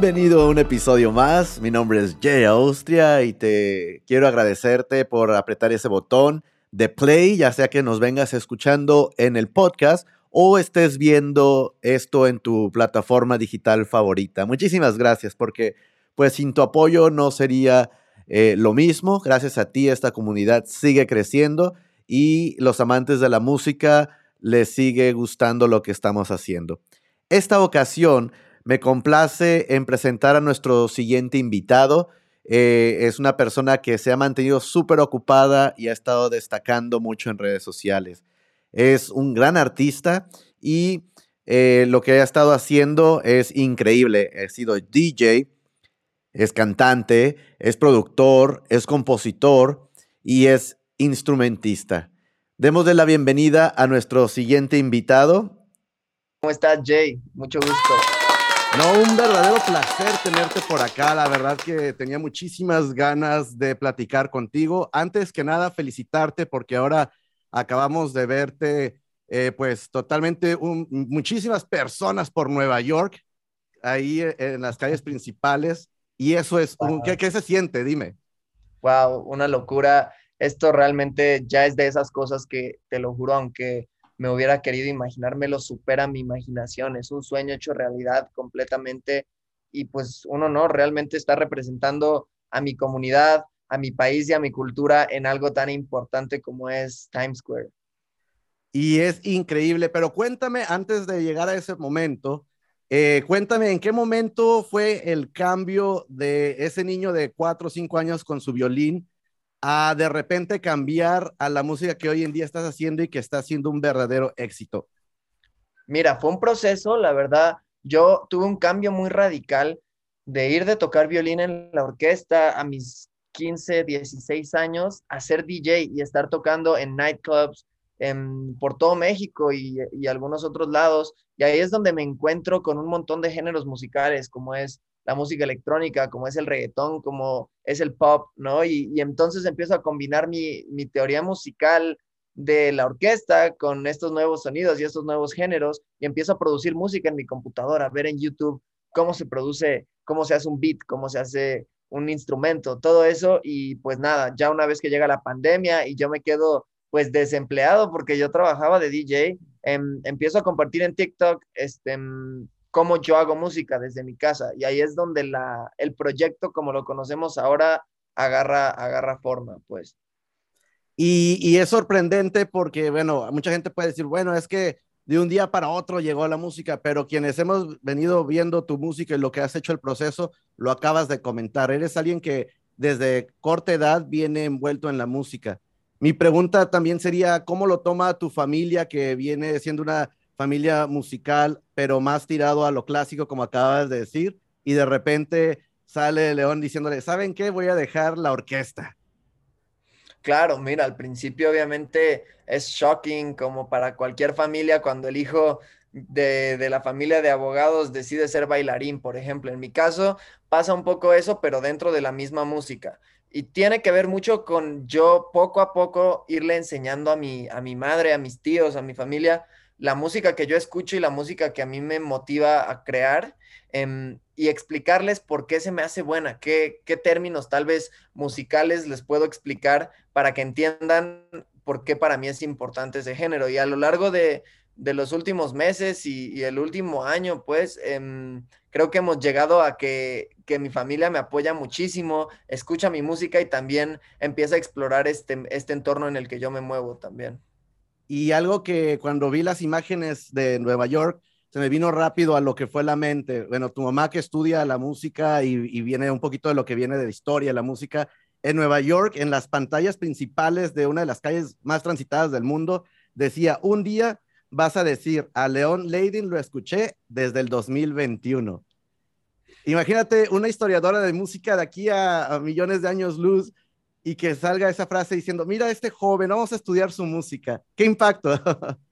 Bienvenido a un episodio más. Mi nombre es Jay Austria y te quiero agradecerte por apretar ese botón de play, ya sea que nos vengas escuchando en el podcast o estés viendo esto en tu plataforma digital favorita. Muchísimas gracias porque pues sin tu apoyo no sería eh, lo mismo. Gracias a ti esta comunidad sigue creciendo y los amantes de la música les sigue gustando lo que estamos haciendo. Esta ocasión me complace en presentar a nuestro siguiente invitado. Eh, es una persona que se ha mantenido súper ocupada y ha estado destacando mucho en redes sociales. Es un gran artista y eh, lo que ha estado haciendo es increíble. Ha sido DJ, es cantante, es productor, es compositor y es instrumentista. Démosle la bienvenida a nuestro siguiente invitado. ¿Cómo estás, Jay? Mucho gusto. No, un verdadero placer tenerte por acá. La verdad que tenía muchísimas ganas de platicar contigo. Antes que nada, felicitarte porque ahora acabamos de verte, eh, pues totalmente muchísimas personas por Nueva York, ahí eh, en las calles principales. Y eso es, ¿qué, ¿qué se siente? Dime. Wow, una locura. Esto realmente ya es de esas cosas que, te lo juro, aunque me hubiera querido imaginármelo, supera mi imaginación, es un sueño hecho realidad completamente y pues uno no, realmente está representando a mi comunidad, a mi país y a mi cultura en algo tan importante como es Times Square. Y es increíble, pero cuéntame antes de llegar a ese momento, eh, cuéntame en qué momento fue el cambio de ese niño de cuatro o cinco años con su violín a de repente cambiar a la música que hoy en día estás haciendo y que está siendo un verdadero éxito? Mira, fue un proceso, la verdad, yo tuve un cambio muy radical de ir de tocar violín en la orquesta a mis 15, 16 años a ser DJ y estar tocando en nightclubs en, por todo México y, y algunos otros lados. Y ahí es donde me encuentro con un montón de géneros musicales, como es la música electrónica, como es el reggaetón, como es el pop, ¿no? Y, entonces empiezo a combinar mi, teoría musical de la orquesta con estos nuevos sonidos y estos nuevos géneros y empiezo a producir música en mi computadora, ver en YouTube cómo se produce, cómo se hace un beat, cómo se hace un instrumento, todo eso y pues nada, ya una vez que llega la pandemia y yo me quedo pues desempleado porque yo trabajaba de DJ, em, empiezo a compartir en TikTok este, em, cómo yo hago música desde mi casa. Y ahí es donde el proyecto, como lo conocemos ahora, agarra, agarra forma, pues. Y, y, es sorprendente porque, bueno, mucha gente puede decir, bueno, es que de un día para otro llegó la música, pero quienes hemos venido viendo tu música y lo que has hecho el proceso, lo acabas de comentar. Eres alguien que desde corta edad viene envuelto en la música. Mi pregunta también sería, ¿cómo lo toma tu familia que viene siendo una familia musical, pero más tirado a lo clásico, como acabas de decir, y de repente sale León diciéndole, ¿saben qué? Voy a dejar la orquesta. Claro, mira, al principio obviamente es shocking como para cualquier familia cuando el hijo de, de, la familia de abogados decide ser bailarín, por ejemplo. En mi caso pasa un poco eso, pero dentro de la misma música. Y tiene que ver mucho con yo poco a poco irle enseñando a mi, a mi madre, a mis tíos, a mi familia, la música que yo escucho y la música que a mí me motiva a crear em, y explicarles por qué se me hace buena, qué, qué términos tal vez musicales les puedo explicar para que entiendan por qué para mí es importante ese género. Y a lo largo de, los últimos meses y, el último año, pues em, creo que hemos llegado a que, mi familia me apoya muchísimo, escucha mi música y también empieza a explorar este, este entorno en el que yo me muevo también. Y algo que cuando vi las imágenes de Nueva York, se me vino rápido a lo que fue la mente. Bueno, tu mamá que estudia la música y, viene un poquito de lo que viene de la historia, la música, en Nueva York, en las pantallas principales de una de las calles más transitadas del mundo, decía, un día vas a decir, a León Leidin lo escuché desde el 2021. Imagínate una historiadora de música de aquí a, a millones de años luz y que salga esa frase diciendo, mira, este joven, vamos a estudiar su música. ¿Qué impacto?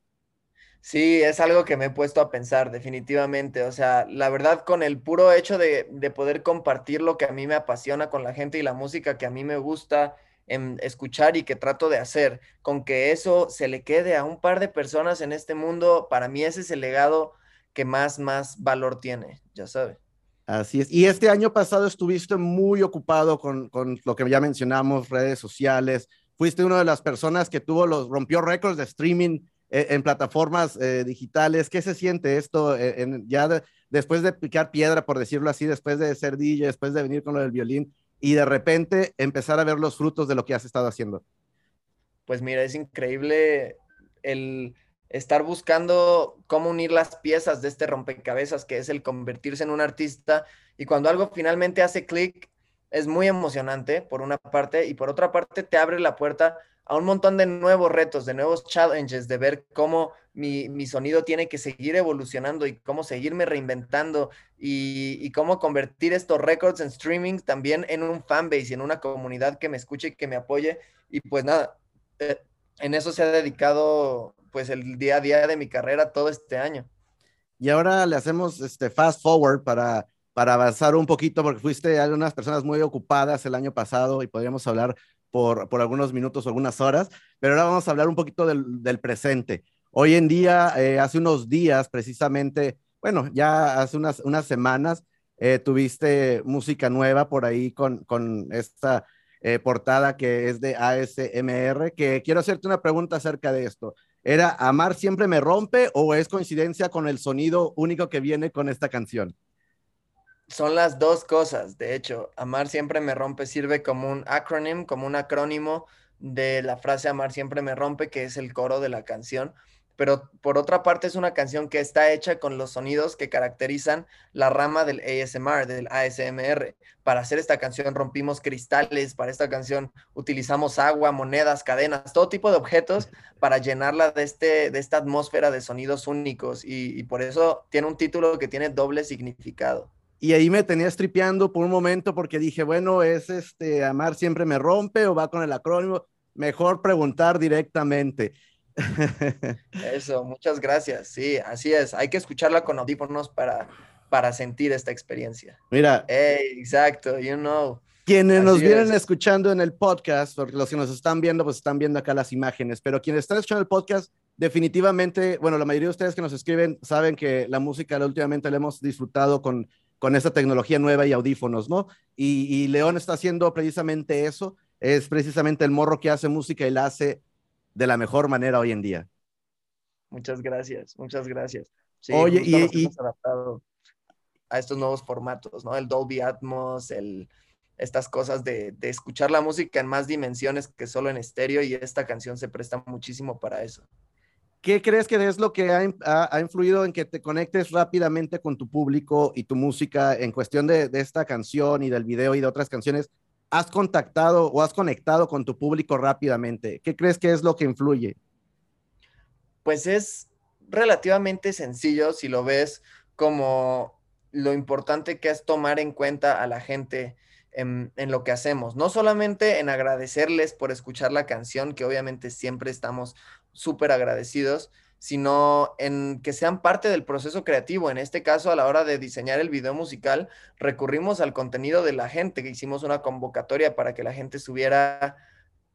Sí, es algo que me he puesto a pensar definitivamente. O sea, la verdad, con el puro hecho de, poder compartir lo que a mí me apasiona con la gente y la música que a mí me gusta em, escuchar y que trato de hacer, con que eso se le quede a un par de personas en este mundo, para mí ese es el legado que más, más valor tiene, ya sabes. Así es. Y este año pasado estuviste muy ocupado con, con lo que ya mencionamos, redes sociales. Fuiste una de las personas que tuvo los, rompió récords de streaming eh, en, plataformas eh, digitales. ¿Qué se siente esto eh, en, ya después de picar piedra, por decirlo así, después de ser DJ, después de venir con lo del violín y de repente empezar a ver los frutos de lo que has estado haciendo? Pues mira, es increíble el estar buscando cómo unir las piezas de este rompecabezas que es el convertirse en un artista y cuando algo finalmente hace clic es muy emocionante por una parte y por otra parte te abre la puerta a un montón de nuevos retos, de nuevos challenges, de ver cómo mi, sonido tiene que seguir evolucionando y cómo seguirme reinventando y, cómo convertir estos records en streaming también en un fanbase en una comunidad que me escuche y que me apoye. Y pues nada, eh, en eso se ha dedicado pues el día a día de mi carrera todo este año. Y ahora le hacemos este fast forward para, para avanzar un poquito, porque fuiste algunas personas muy ocupadas el año pasado y podríamos hablar por, por algunos minutos o algunas horas, pero ahora vamos a hablar un poquito del, presente. Hoy en día, eh, hace unos días precisamente, bueno, ya hace unas, unas semanas, eh, tuviste música nueva por ahí con, con esta eh, portada que es de ASMR, que quiero hacerte una pregunta acerca de esto. ¿Era Amar siempre me rompe o es coincidencia con el sonido único que viene con esta canción? son las dos cosas. De hecho, Amar siempre me rompe sirve como un acronym, como un acrónimo de la frase Amar siempre me rompe, que es el coro de la canción. Pero por otra parte es una canción que está hecha con los sonidos que caracterizan la rama del ASMR, del ASMR. Para hacer esta canción rompimos cristales, para esta canción utilizamos agua, monedas, cadenas, todo tipo de objetos para llenarla de, este, de esta atmósfera de sonidos únicos y, y por eso tiene un título que tiene doble significado. Y ahí me tenía tripeando por un momento porque dije, bueno, es este, Amar siempre me rompe o va con el acrónimo. Mejor preguntar directamente. Eso, muchas gracias. Sí, así es. Hay que escucharla con audífonos para, para sentir esta experiencia. Mira. exacto, you know. Quienes nos vienen escuchando en el podcast, porque los que nos están viendo, pues están viendo acá las imágenes, pero quienes están escuchando el podcast, definitivamente, bueno, la mayoría de ustedes que nos escriben saben que la música últimamente la hemos disfrutado con con esta tecnología nueva y audífonos, ¿no? Y, León está haciendo precisamente eso, es precisamente el morro que hace música y la hace de la mejor manera hoy en día. Muchas gracias, muchas gracias. Oye, y, adaptado a estos nuevos formatos, ¿no? El Dolby Atmos, el, estas cosas de, de, escuchar la música en más dimensiones que solo en estéreo y esta canción se presta muchísimo para eso. ¿Qué crees que es lo que ha, influido en que te conectes rápidamente con tu público y tu música en cuestión de, esta canción y del video y de otras canciones? ¿Has contactado o has conectado con tu público rápidamente? ¿Qué crees que es lo que influye? Pues es relativamente sencillo si lo ves como lo importante que es tomar en cuenta a la gente en, en, lo que hacemos. No solamente en agradecerles por escuchar la canción, que obviamente siempre estamos súper agradecidos, sino en que sean parte del proceso creativo. En este caso, a la hora de diseñar el video musical, recurrimos al contenido de la gente, que hicimos una convocatoria para que la gente subiera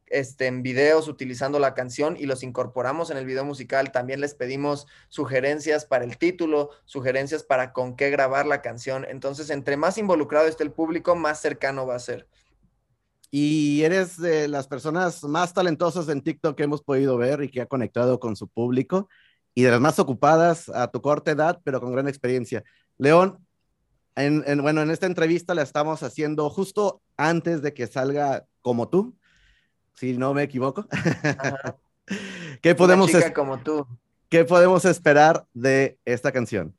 este, en videos utilizando la canción y los incorporamos en el video musical. También les pedimos sugerencias para el título, sugerencias para con qué grabar la canción. Entonces, entre más involucrado esté el público, más cercano va a ser y eres de las personas más talentosas en TikTok que hemos podido ver y que ha conectado con su público y de las más ocupadas a tu corta edad, pero con gran experiencia. León, en, bueno, en esta entrevista la estamos haciendo justo antes de que salga como tú, si no me equivoco. ¿Qué podemos como tú. ¿Qué podemos esperar de esta canción?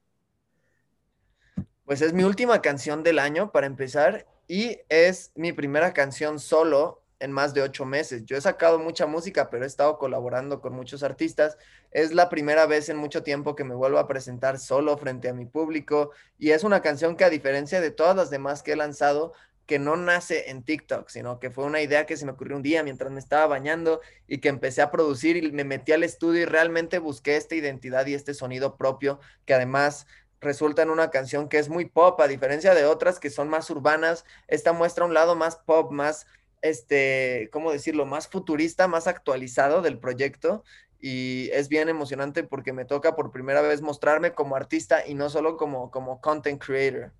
Pues es mi última canción del año para empezar y es mi primera canción solo en más de ocho meses. Yo he sacado mucha música, pero he estado colaborando con muchos artistas. Es la primera vez en mucho tiempo que me vuelvo a presentar solo frente a mi público y es una canción que a diferencia de todas las demás que he lanzado, que no nace en TikTok, sino que fue una idea que se me ocurrió un día mientras me estaba bañando y que empecé a producir y me metí al estudio y realmente busqué esta identidad y este sonido propio que además resulta en una canción que es muy pop, a diferencia de otras que son más urbanas. Esta muestra un lado más pop, más, este, ¿cómo decirlo?, más futurista, más actualizado del proyecto. Y es bien emocionante porque me toca por primera vez mostrarme como artista y no solo como, como content creator.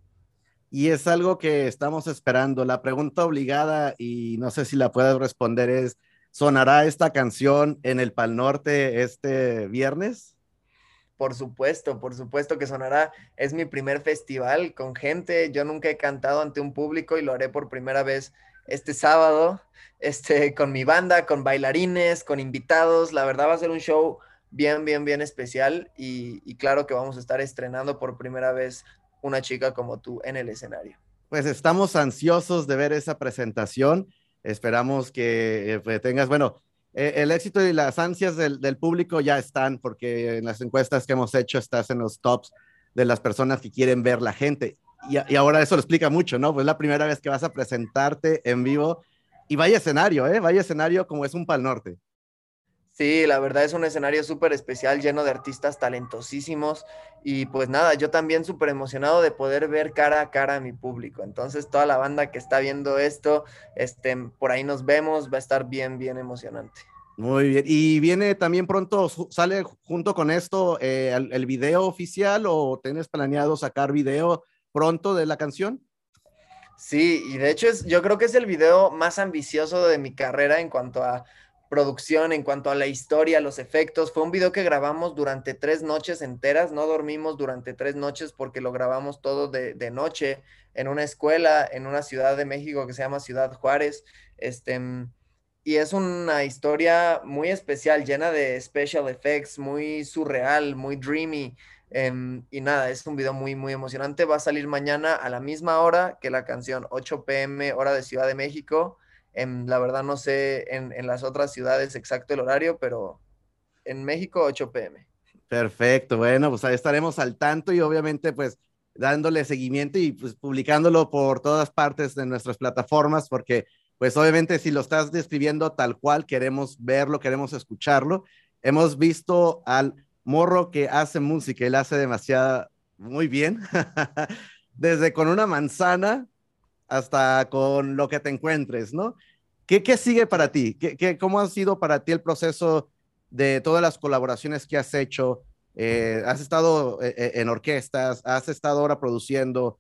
y es algo que estamos esperando. La pregunta obligada, y no sé si la puedes responder, es, ¿sonará esta canción en el Pal Norte este viernes? Por supuesto, por supuesto que sonará. Es mi primer festival con gente. Yo nunca he cantado ante un público y lo haré por primera vez este sábado, este, con mi banda, con bailarines, con invitados. La verdad va a ser un show bien, bien, bien especial y, claro que vamos a estar estrenando por primera vez una chica como tú en el escenario. Pues estamos ansiosos de ver esa presentación. Esperamos que eh, pues, tengas, bueno, eh, el éxito y las ansias del, público ya están, porque en las encuestas que hemos hecho estás en los tops de las personas que quieren ver la gente. Y, y ahora eso lo explica mucho, ¿no? Pues la primera vez que vas a presentarte en vivo y vaya escenario, ¿eh? Vaya escenario como es un Pal Norte. Sí, la verdad es un escenario súper especial, lleno de artistas talentosísimos y pues nada, yo también súper emocionado de poder ver cara a cara a mi público. Entonces toda la banda que está viendo esto, este, por ahí nos vemos, va a estar bien, bien emocionante. Muy bien, y viene también pronto, sale junto con esto eh, el, el video oficial o tienes planeado sacar video pronto de la canción? Sí, y de hecho es, yo creo que es el video más ambicioso de mi carrera en cuanto a producción, en cuanto a la historia, los efectos. Fue un video que grabamos durante tres noches enteras, no dormimos durante tres noches porque lo grabamos todo de, noche en una escuela en una ciudad de México que se llama Ciudad Juárez. Este, y es una historia muy especial, llena de special effects, muy surreal, muy dreamy. Em, y nada, es un video muy, muy emocionante. Va a salir mañana a la misma hora que la canción, 8 pm, hora de Ciudad de México. En, la verdad no sé en, en, las otras ciudades exacto el horario, pero en México 8 pm. Perfecto, bueno, pues ahí estaremos al tanto y obviamente pues dándole seguimiento y pues publicándolo por todas partes de nuestras plataformas porque pues obviamente si lo estás describiendo tal cual queremos verlo, queremos escucharlo. Hemos visto al morro que hace música, él hace demasiado muy bien, desde con una manzana hasta con lo que te encuentres, ¿no? ¿Qué, qué sigue para ti? ¿Qué, ¿Qué, cómo ha sido para ti el proceso de todas las colaboraciones que has hecho? Eh, has estado eh, eh, en orquestas, has estado ahora produciendo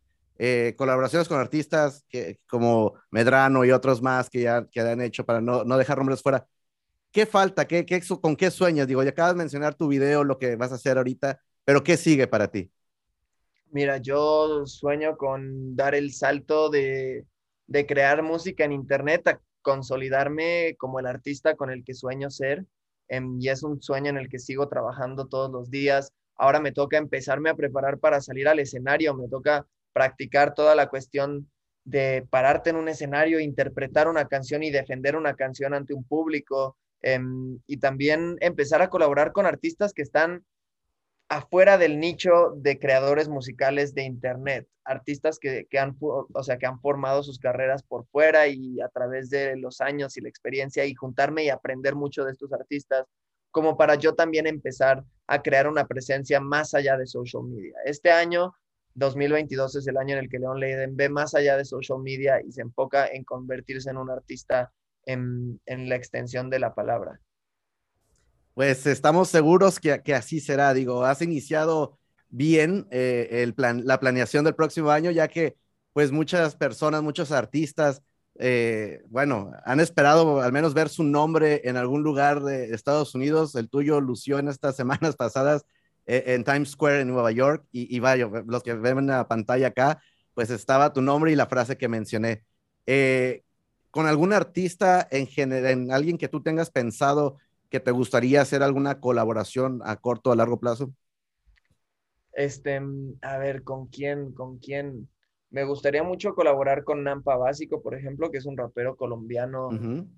colaboraciones con artistas que, como Medrano y otros más que ya que han hecho para no, no dejar nombres fuera. ¿Qué falta? ¿Qué, qué, ¿Con qué sueñas? Digo, ya acabas de mencionar tu video, lo que vas a hacer ahorita, pero ¿qué sigue para ti? Mira, yo sueño con dar el salto de, de crear música en Internet a consolidarme como el artista con el que sueño ser. Em, y es un sueño en el que sigo trabajando todos los días. Ahora me toca empezarme a preparar para salir al escenario, me toca practicar toda la cuestión de pararte en un escenario, interpretar una canción y defender una canción ante un público. Em, y también empezar a colaborar con artistas que están afuera del nicho de creadores musicales de Internet, artistas que, han, o sea, que han formado sus carreras por fuera y a través de los años y la experiencia y juntarme y aprender mucho de estos artistas, como para yo también empezar a crear una presencia más allá de social media. Este año, 2022, es el año en el que Leon Leiden ve más allá de social media y se enfoca en convertirse en un artista en, en la extensión de la palabra. Pues estamos seguros que, que así será. Digo, has iniciado bien eh, el plan, la planeación del próximo año, ya que pues muchas personas, muchos artistas, eh, bueno, han esperado al menos ver su nombre en algún lugar de Estados Unidos. El tuyo lució en estas semanas pasadas eh, en Times Square en Nueva York y, y vaya, los que ven en la pantalla acá, pues estaba tu nombre y la frase que mencioné. con algún artista en general, en alguien que tú tengas pensado que te gustaría hacer alguna colaboración a corto o a largo plazo? Este, a ver, ¿con quién? ¿Con quién? Me gustaría mucho colaborar con Nampa Básico, por ejemplo, que es un rapero colombiano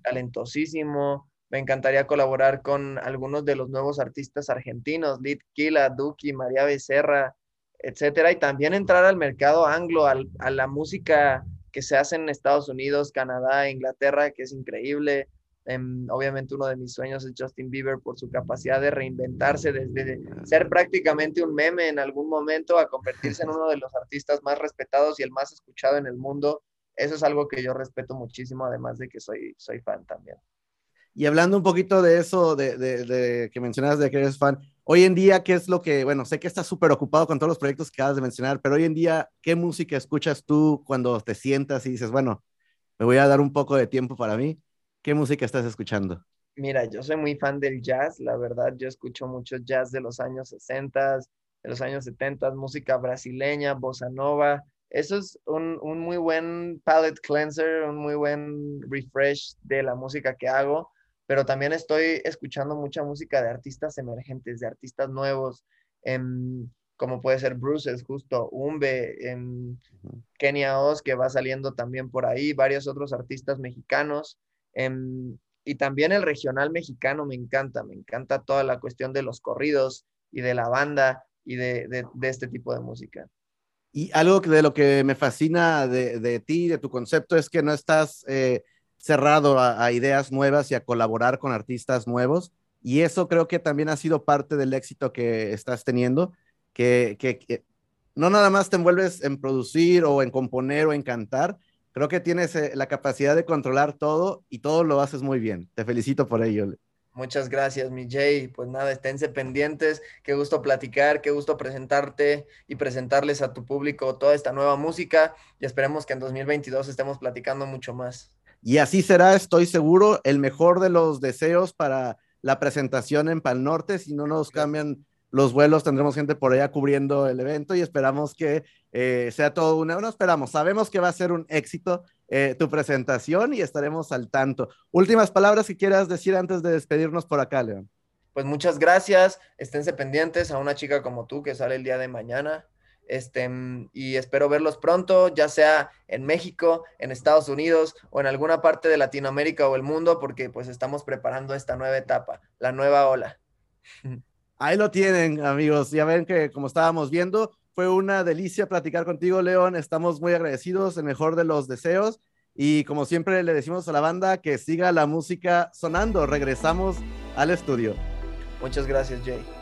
talentosísimo. Me encantaría colaborar con algunos de los nuevos artistas argentinos, Lid Kila, Duki, María Becerra, etcétera. Y también entrar al mercado anglo, a la música que se hace en Estados Unidos, Canadá, Inglaterra, que es increíble. Em, obviamente uno de mis sueños es Justin Bieber por su capacidad de reinventarse desde ser prácticamente un meme en algún momento a convertirse en uno de los artistas más respetados y el más escuchado en el mundo. Eso es algo que yo respeto muchísimo, además de que soy, soy fan también. Y hablando un poquito de eso, de, de, que mencionas de que eres fan, hoy en día, ¿qué es lo que, bueno, sé que estás súper ocupado con todos los proyectos que acabas de mencionar, pero hoy en día, ¿qué música escuchas tú cuando te sientas y dices, bueno, me voy a dar un poco de tiempo para mí? ¿Qué música estás escuchando? Mira, yo soy muy fan del jazz, la verdad, yo escucho mucho jazz de los años 60, de los años 70, música brasileña, bossa nova, eso es un, un, muy buen palette cleanser, un muy buen refresh de la música que hago pero también estoy escuchando mucha música de artistas emergentes, de artistas nuevos, em, como puede ser Bruces, justo, Umbe, en em, Kenia Oz, que va saliendo también por ahí, varios otros artistas mexicanos. Em, y también el regional mexicano me encanta, me encanta toda la cuestión de los corridos y de la banda y de, de, este tipo de música. Y algo de lo que me fascina de, de ti, de tu concepto, es que no estás... Eh, cerrado a, ideas nuevas y a colaborar con artistas nuevos. Y eso creo que también ha sido parte del éxito que estás teniendo, que, que, no nada más te envuelves en producir o en componer o en cantar, creo que tienes eh, la capacidad de controlar todo y todo lo haces muy bien. Te felicito por ello. Muchas gracias, mi Jay. Pues nada, esténse pendientes. Qué gusto platicar, qué gusto presentarte y presentarles a tu público toda esta nueva música. Y esperemos que en 2022 estemos platicando mucho más. Y así será, estoy seguro, el mejor de los deseos para la presentación en Pal Norte. Si no nos cambian los vuelos, tendremos gente por allá cubriendo el evento y esperamos que eh, sea todo una. No esperamos, sabemos que va a ser un éxito eh, tu presentación y estaremos al tanto. Últimas palabras que quieras decir antes de despedirnos por acá, León. Pues muchas gracias, esténse pendientes a una chica como tú que sale el día de mañana. Este, y espero verlos pronto, ya sea en México, en Estados Unidos o en alguna parte de Latinoamérica o el mundo, porque pues estamos preparando esta nueva etapa, la nueva ola. Ahí lo tienen, amigos. Ya ven que como estábamos viendo, fue una delicia platicar contigo, León. Estamos muy agradecidos, el mejor de los deseos. Y como siempre le decimos a la banda que siga la música sonando. Regresamos al estudio. Muchas gracias, Jay.